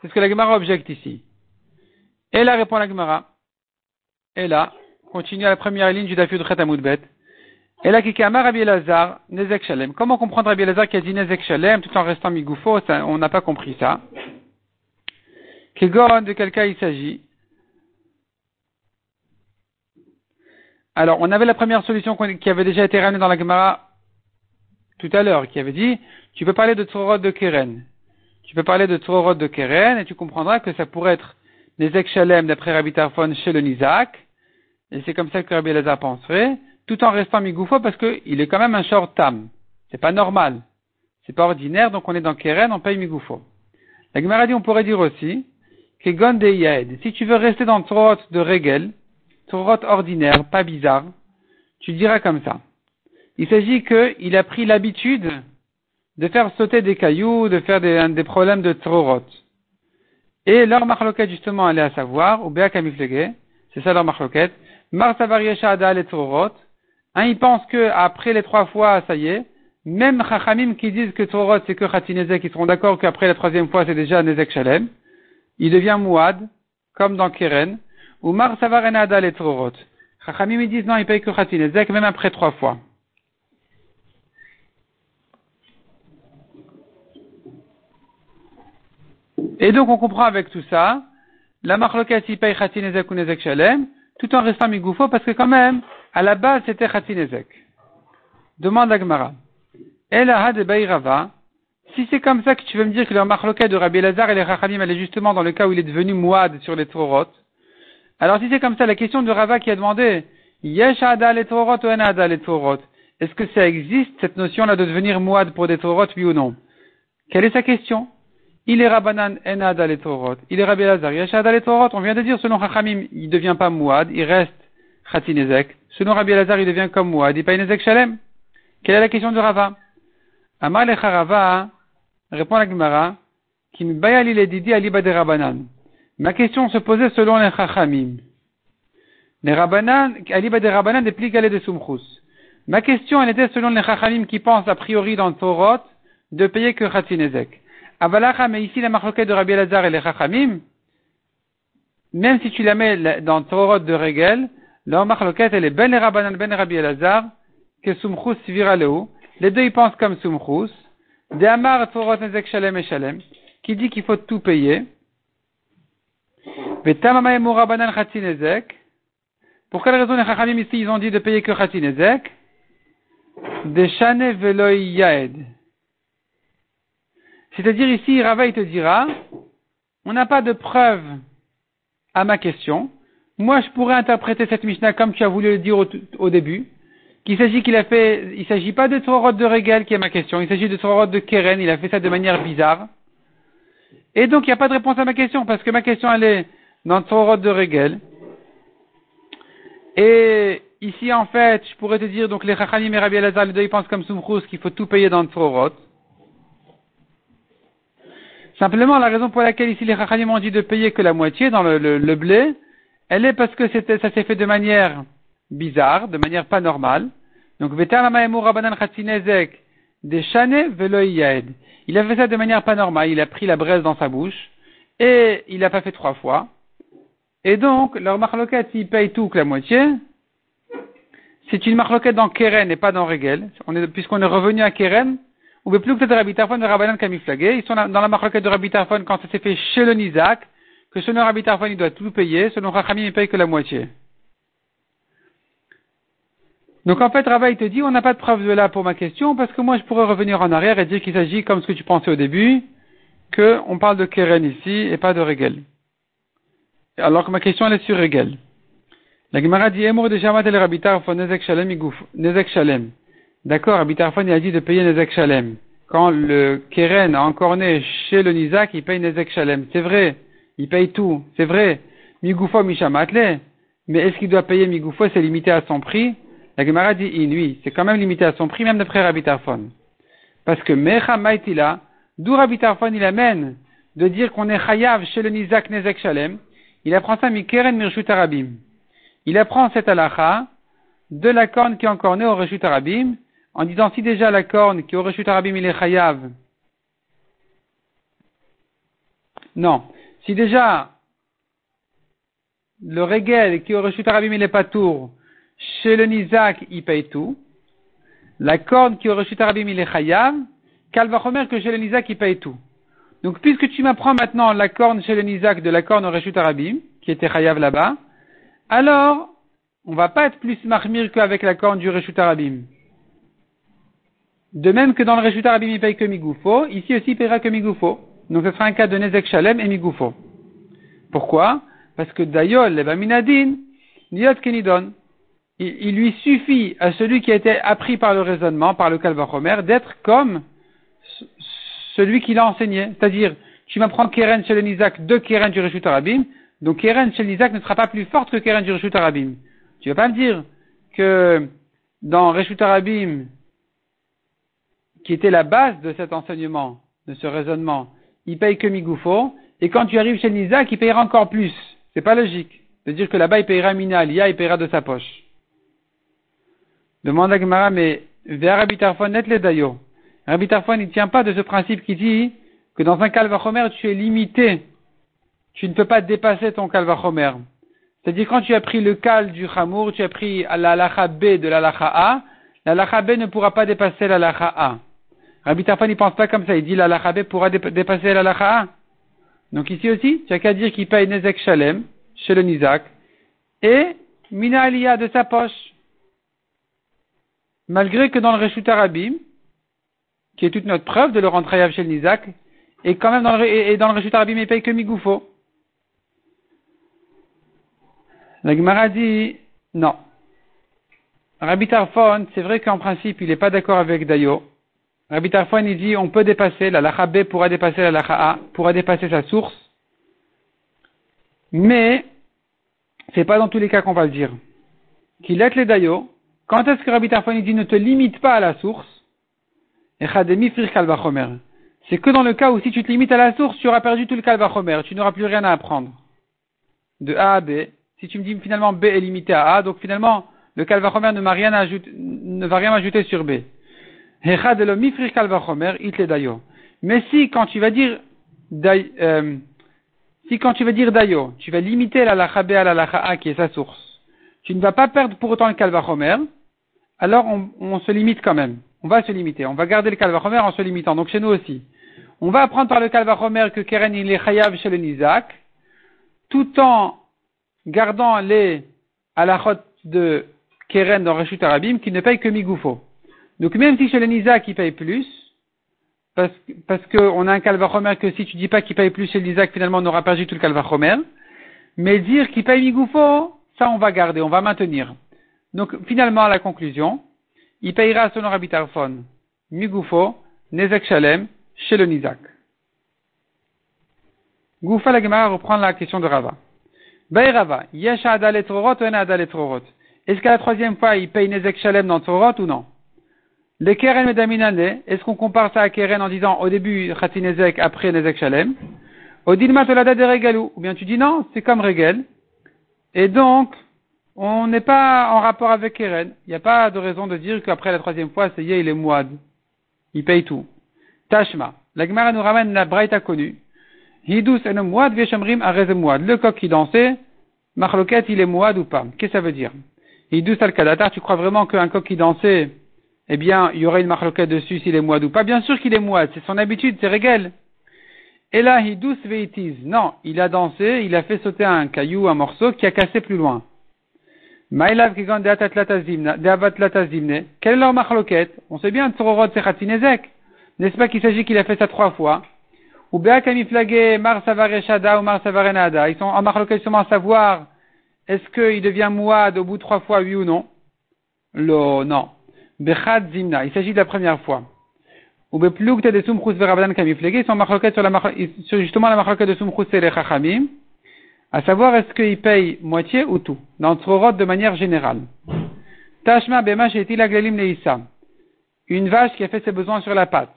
C'est ce que la Gemara objecte ici. Et là répond la Gemara. Et là, continue à la première ligne du Dafud Chet Amoudbet. Et là, Kikama Rabbi Elazar, Nezek Shalem. Comment comprendre Rabbi Elazar qui a dit Nezek Shalem tout en restant migoufo On n'a pas compris ça. Kegon, de quel cas il s'agit? Alors, on avait la première solution qui avait déjà été ramenée dans la Gemara tout à l'heure, qui avait dit, tu peux parler de Torot de Keren. Tu peux parler de Torot de Keren et tu comprendras que ça pourrait être Nezek Shalem d'après Rabbi Tarfon chez le Nizak et c'est comme ça que Rabbi Elazar penserait, tout en restant migoufo parce qu'il est quand même un short tam. C'est pas normal. C'est pas ordinaire, donc on est dans Keren, on paye migoufo. La Gemara dit, on pourrait dire aussi, que Gonde si tu veux rester dans Torot de Regel, Torot ordinaire, pas bizarre, tu diras comme ça. Il s'agit qu'il a pris l'habitude de faire sauter des cailloux, de faire des, problèmes de Torot. Et leur marloquette, justement, est à savoir, ou Beakamiflege, c'est ça leur marloquette, Mar et Torot. Un, il pense que après les trois fois, ça y est. Même Chachamim qui disent que Torot c'est que Khatinezek, ils seront d'accord qu'après la troisième fois c'est déjà Nezek Shalem. Il devient Mouad, comme dans Keren. Ou Mar Adal et Torot. Chachamim ils disent non, il paye que Khatinezek, même après trois fois. Et donc on comprend avec tout ça, la marloquette il paye Khatinezek ou Nezek Shalem, tout en restant migoufo, parce que quand même, à la base, c'était Khatinezek. Demande Agmara. Elaha de Bayrava, si c'est comme ça que tu veux me dire que le marloquet de Rabbi Lazar et les Rachamim, elle justement dans le cas où il est devenu mouad sur les Torot, alors si c'est comme ça, la question de Rava qui a demandé, Yesh Ada les Torot ou En Ada les Torot, est-ce que ça existe, cette notion-là de devenir mouad pour des Torot, oui ou non? Quelle est sa question? Il est Rabbanan Enad al Torot. Il est Rabbi Lazar. Yashad al Torot. On vient de dire, selon Chachamim, il ne devient pas Mouad, il reste Khatinezek. Selon Rabbi Lazar, il devient comme Mouad, il paye Nezek Shalem. Quelle est la question de Rava? Amar le Rava, répond la Gemara, me bayali le didi aliba de Rabbanan. Ma question se posait selon les Chachamim. Les Rabbanan, aliba de Rabbanan, des plis de Sumchus. Ma question, elle était selon les Chachamim qui pensent a priori dans le de payer que Khatinezek. Avalacha, mais ici la marloquette de Rabbi Elazar et les Chachamim, même si tu la mets dans Torot de Regel, leur marloquette elle est ben et Rabbanan ben Rabbi Elazar, que Sumchus viraleu. Les deux ils pensent comme Sumchus. De Amar Torot Nezek Shalem et Shalem, qui dit qu'il faut tout payer. Pour quelle raison les Chachamim ici ils ont dit de payer que Khatinezek. C'est-à-dire ici, Rava te dira, on n'a pas de preuve à ma question. Moi, je pourrais interpréter cette Mishnah comme tu as voulu le dire au, début, qu'il s'agit qu'il a fait, il s'agit pas de Torah de Régal qui est ma question, il s'agit de Torah de Keren, il a fait ça de manière bizarre. Et donc, il n'y a pas de réponse à ma question, parce que ma question, elle est dans Torah de Régal. Et ici, en fait, je pourrais te dire, donc les Chachanim et Rabbi Elazar, les ils pensent comme Sumchrous qu'il faut tout payer dans le Torot. Simplement, la raison pour laquelle ici les Chachanim ont dit de payer que la moitié dans le, le, blé, elle est parce que c'était, ça s'est fait de manière bizarre, de manière pas normale. Donc, des Il a fait ça de manière pas normale, il a pris la braise dans sa bouche, et il n'a pas fait trois fois. Et donc, leur marloquette, s'ils payent tout que la moitié, c'est une marloquette dans Keren et pas dans Regel. puisqu'on est revenu à Keren, ou plus que de Rabbi de Rabbanan Kamiflagé, ils sont dans la marloquette de Rabbi quand ça s'est fait chez le Nizak, que selon Rabbi Tarfon, il doit tout payer, selon Rachamim, il paye que la moitié. Donc en fait, Rabbi te dit, on n'a pas de preuve de là pour ma question, parce que moi je pourrais revenir en arrière et dire qu'il s'agit, comme ce que tu pensais au début, qu'on parle de Keren ici et pas de Regel alors que ma question elle est sur Regel. La Gemara dit Emour de Shamat el Rabbi Nezek Shalem Nezek Shalem. D'accord, Rabbi Tarfon il a dit de payer Nezek Shalem. Quand le Keren a encore né chez le Nizak, il paye Nezek Shalem. C'est vrai, il paye tout, c'est vrai. Migoufo Mishamatle. Mais est-ce qu'il doit payer Migoufo, c'est limité à son prix La Gemara dit oui, c'est quand même limité à son prix, même d'après Rabbi Tarfon. Parce que Mecha Maitila, d'où Rabbi Tarfon il amène de dire qu'on est Chayav chez le Nizak Nezek Shalem, il apprend ça Mikeren Mirshut Arabim. Il apprend cette halakha de la corne qui est encore née au Reshut Arabim, en disant si déjà la corne qui est au Reshut Arabim il est chayav. Non. Si déjà le Regel qui est au Reshut Arabim il est pas tour, chez le Nizak il paye tout. La corne qui est au Reshut Arabim il est chayav. Kalvachomer que chez le Nizak il paye tout. Donc, puisque tu m'apprends maintenant la corne chez le Nizak de la corne au Reshut Arabim, qui était Chayav là-bas, alors, on va pas être plus marmir qu'avec la corne du Reshut Arabim. De même que dans le Reshut Arabim, il paye que Migoufo, ici aussi il paiera que Migoufo. Donc, ce sera un cas de Nezek Shalem et Migoufo. Pourquoi? Parce que Dayol, le Baminadin, Niot Kenidon. Il, lui suffit à celui qui a été appris par le raisonnement, par le Kalvachomer, d'être comme celui qui l'a enseigné. C'est-à-dire, tu m'apprends Keren chez le Nizak de Keren du Rishut Arabim, donc Keren chez le Nizak ne sera pas plus forte que Keren du Rishut Arabim. Tu vas pas me dire que dans Rishut Arabim, qui était la base de cet enseignement, de ce raisonnement, il paye que Migoufo, et quand tu arrives chez Nizak, il payera encore plus. C'est pas logique. De dire que là-bas, il payera Mina Alia, il payera de sa poche. Demande à Gemara, mais vers Abitarfon net les Dayo. Rabbi Tarfon, il ne tient pas de ce principe qui dit que dans un kalvachomer, tu es limité. Tu ne peux pas dépasser ton kalvachomer. C'est-à-dire, quand tu as pris le kal du chamour, tu as pris la B de la lacha A, la lacha B ne pourra pas dépasser la lacha A. Rabbi Tarfon, il pense pas comme ça. Il dit la lacha B pourra dépasser la lacha A. Donc ici aussi, tu as qu'à dire qu'il paye Nezek Shalem, chez le Nizak, et Mina Aliyah de sa poche. Malgré que dans le Reshut Arabim, qui est toute notre preuve de le rendre Hayav chez Nizak, et quand même dans le, et, dans le il paye que Migoufo. La Gemara dit, non. Rabbi Tarfon, c'est vrai qu'en principe, il n'est pas d'accord avec Dayo. Rabbi Tarfon, il dit, on peut dépasser, la lacha B pourra dépasser la lacha A, pourra dépasser sa source. Mais, c'est pas dans tous les cas qu'on va le dire. Qu'il est les Dayo, quand est-ce que Rabbi Tarfon, il dit, ne te limite pas à la source, c'est que dans le cas où si tu te limites à la source, tu auras perdu tout le kalvachomer, tu n'auras plus rien à apprendre. De A à B. Si tu me dis finalement B est limité à A, donc finalement le kalvachomer ne, rien ne va rien ajouter sur B. Mais si quand tu vas dire euh, si quand tu vas dire dayo, tu vas limiter la lacha à la lacha a qui est sa source, tu ne vas pas perdre pour autant le kalvachomer, alors on, se limite quand même. On va se limiter. On va garder le kalvachomer en se limitant. Donc chez nous aussi. On va apprendre par le kalvachomer que Keren il est chayav chez le Nizak, tout en gardant les alachot de Keren dans Reshut Arabim qui ne paye que Migoufo. Donc même si chez le Nizak il paye plus, parce, parce qu'on a un calvachomer que si tu dis pas qu'il paye plus chez le Nizak, finalement on n'aura pas du tout le calvachomer. Mais dire qu'il paye Migoufo, ça on va garder, on va maintenir. Donc finalement à la conclusion, il payera son Rabbi Tarfon, Migoufo, Nezek Shalem, chez le Nizak. Goufa la Gemara reprend la question de Rava. Bay Rava, Yesha Adal Etrorot ou Adal Etrorot Est-ce qu'à la troisième fois, il paye Nezek Shalem dans Trorot ou non? Les Keren Medaminane, est-ce qu'on compare ça à Keren en disant au début Khati Nezek, après Nezek Shalem? Odilma Tolada de Regalou Ou bien tu dis non, c'est comme Regel. Et donc, on n'est pas en rapport avec Keren. Il n'y a pas de raison de dire qu'après la troisième fois, c'est il est mouad. Il paye tout. Tashma. La Gemara nous ramène la braïta connue. Hidus en mouad veshamrim arez mouad. Le coq qui dansait, machloket, il est mouad ou pas? Qu'est-ce que ça veut dire? Hidus al kadatar, tu crois vraiment qu'un coq qui dansait, eh bien, il y aurait une machloket dessus s'il est mouad ou pas? Bien sûr qu'il est mouad. C'est son habitude, c'est régal. Et là, hidus veitiz. Non, il a dansé, il a fait sauter un caillou, un morceau qui a cassé plus loin. Maïlav kigan de Quelle est leur machloket? On sait bien, Tsororot c'est n'est-ce pas qu'il s'agit qu'il a fait ça trois fois? Ou Beakamiflagé, Mar Savareshada ou Mar Savarenada. Ils sont en marloqué à savoir est-ce qu'il devient mouad au bout de trois fois, oui ou non? Lo, non. Bechad Zimna. Il s'agit de la première fois. Ou Beplug de Sumchus Verabadan Kamiflagé. Ils sont sur, la, sur justement la marloquet de Sumchus et les Chachamim. À savoir est-ce qu'il paye moitié ou tout. Dans Tzorot de manière générale. Tashma Bema Shetil Aglalim Leissa. Une vache qui a fait ses besoins sur la pâte.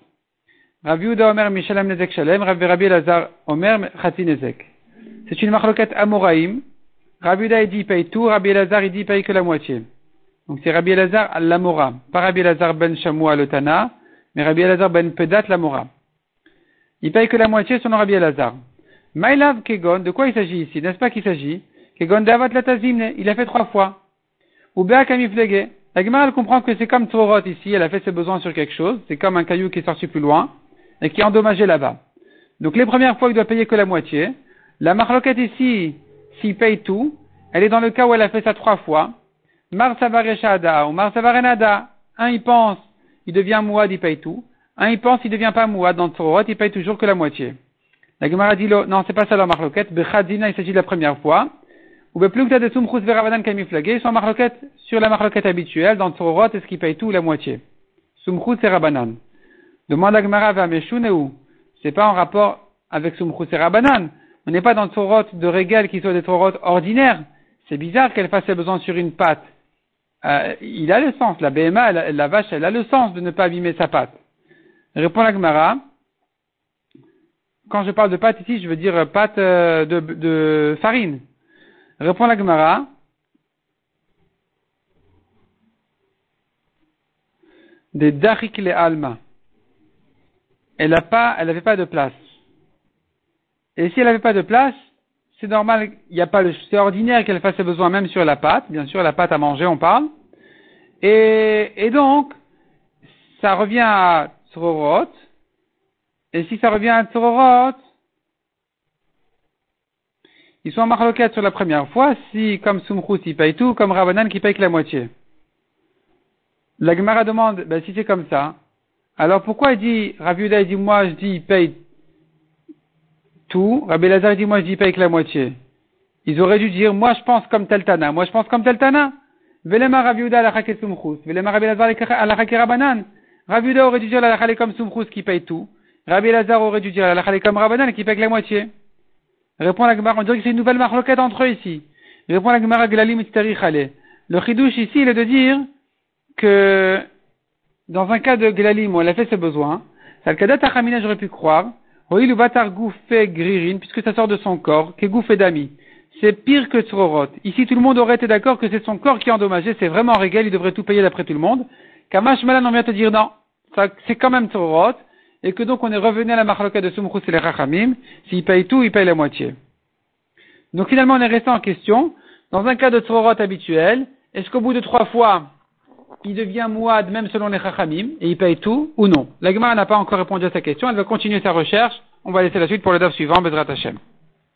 Rabbi Uda Omer Mishalem Nezek Shalem, Rabbi Rabbi Lazar Omer Chati Nezek. C'est une marloquette Amoraïm. Rabbi Uda il dit paye tout, Rabbi Lazar il dit paye que la moitié. Donc c'est Rabbi Lazar l'Amora, pas Rabbi Lazar ben Shamoua Lotana, mais Rabbi Lazar ben Pedat l'Amora. Il paye que la moitié selon Rabbi Lazar. Maïlav Kegon, de quoi il s'agit ici N'est-ce pas qu'il s'agit Kegon Davat Latazimne, il a fait trois fois. Ou Kamiflege. La Gemara elle comprend que c'est comme Tvorot ici, elle a fait ses besoins sur quelque chose, c'est comme un caillou qui est sorti plus loin et qui est endommagé là-bas. Donc les premières fois, il doit payer que la moitié. La marloquette ici, s'il paye tout, elle est dans le cas où elle a fait ça trois fois. Mar ou Mar Un, il pense, il devient mouad, il paye tout. Un, il pense, il devient pas mouad dans le il paye toujours que la moitié. La Gemara dit, non, c'est pas ça la marloquette. Bechadina, il s'agit de la première fois. Ou beplukta de sumchus veravadan kamiflagé, ils sont marloquette sur la marloquette habituelle, dans le est-ce qu'il paye tout ou la moitié? Sumchus et rabanan. Demande à Gmara ou? C'est pas en rapport avec Sumchus et Rabanan. On n'est pas dans Torot de régal qui soit des Torot ordinaires. C'est bizarre qu'elle fasse ses besoins sur une pâte. Euh, il a le sens. La BMA, la, vache, elle a le sens de ne pas abîmer sa pâte. Répond la Gemara. Quand je parle de pâte ici, je veux dire pâte euh, de, farine. Répond la Gemara. Des darik le alma elle n'a pas, elle n'avait pas de place. Et si elle n'avait pas de place, c'est normal, il n'y a pas c'est ordinaire qu'elle fasse ses besoins même sur la pâte, bien sûr, la pâte à manger, on parle. Et, donc, ça revient à Tzororot. Et si ça revient à Tzororot, ils sont en marloquette sur la première fois, si, comme Sumchus, il paye tout, comme Ravanan qui paye que la moitié. La Gemara demande, ben, si c'est comme ça, alors pourquoi il dit, Rabbi il dit, moi je dis, il paye tout, Rabbi Lazar dit, moi je dis, il paye que la moitié. Ils auraient dû dire, moi je pense comme Teltana, moi je pense comme Teltana. Velema Rabbi Uda la sumchus, velema Rabbi Lazar la rabanan. Rabbi aurait dû dire la comme sumchus qui paye tout. Rabbi Lazar aurait dû dire la comme rabanan qui paye la moitié. Répond la Gemara, on dirait que c'est une nouvelle marloquette entre eux ici. Répond la Gemara Glalim Le chidouche ici, il est de dire que dans un cas de Glalim où elle a fait ses besoins, Salkadat Achamina, j'aurais pu croire, Oil Batar Gouffé Gririn, puisque ça sort de son corps, que Gouffé Dami. C'est pire que Tzororot. Ici, tout le monde aurait été d'accord que c'est son corps qui est endommagé, c'est vraiment régal, il devrait tout payer d'après tout le monde. Kamash Malan, on vient te dire non. c'est quand même Tzorot, et que donc on est revenu à la marloquette de Sumchus et les Rachamim, s'il paye tout, il paye la moitié. Donc finalement, on est resté en question, dans un cas de Tzorot habituel, est-ce qu'au bout de trois fois, il devient Mouad même selon les Chachamim, et il paye tout, ou non? La n'a pas encore répondu à sa question, elle va continuer sa recherche, on va laisser la suite pour le DAF suivant, Bezrat Hashem.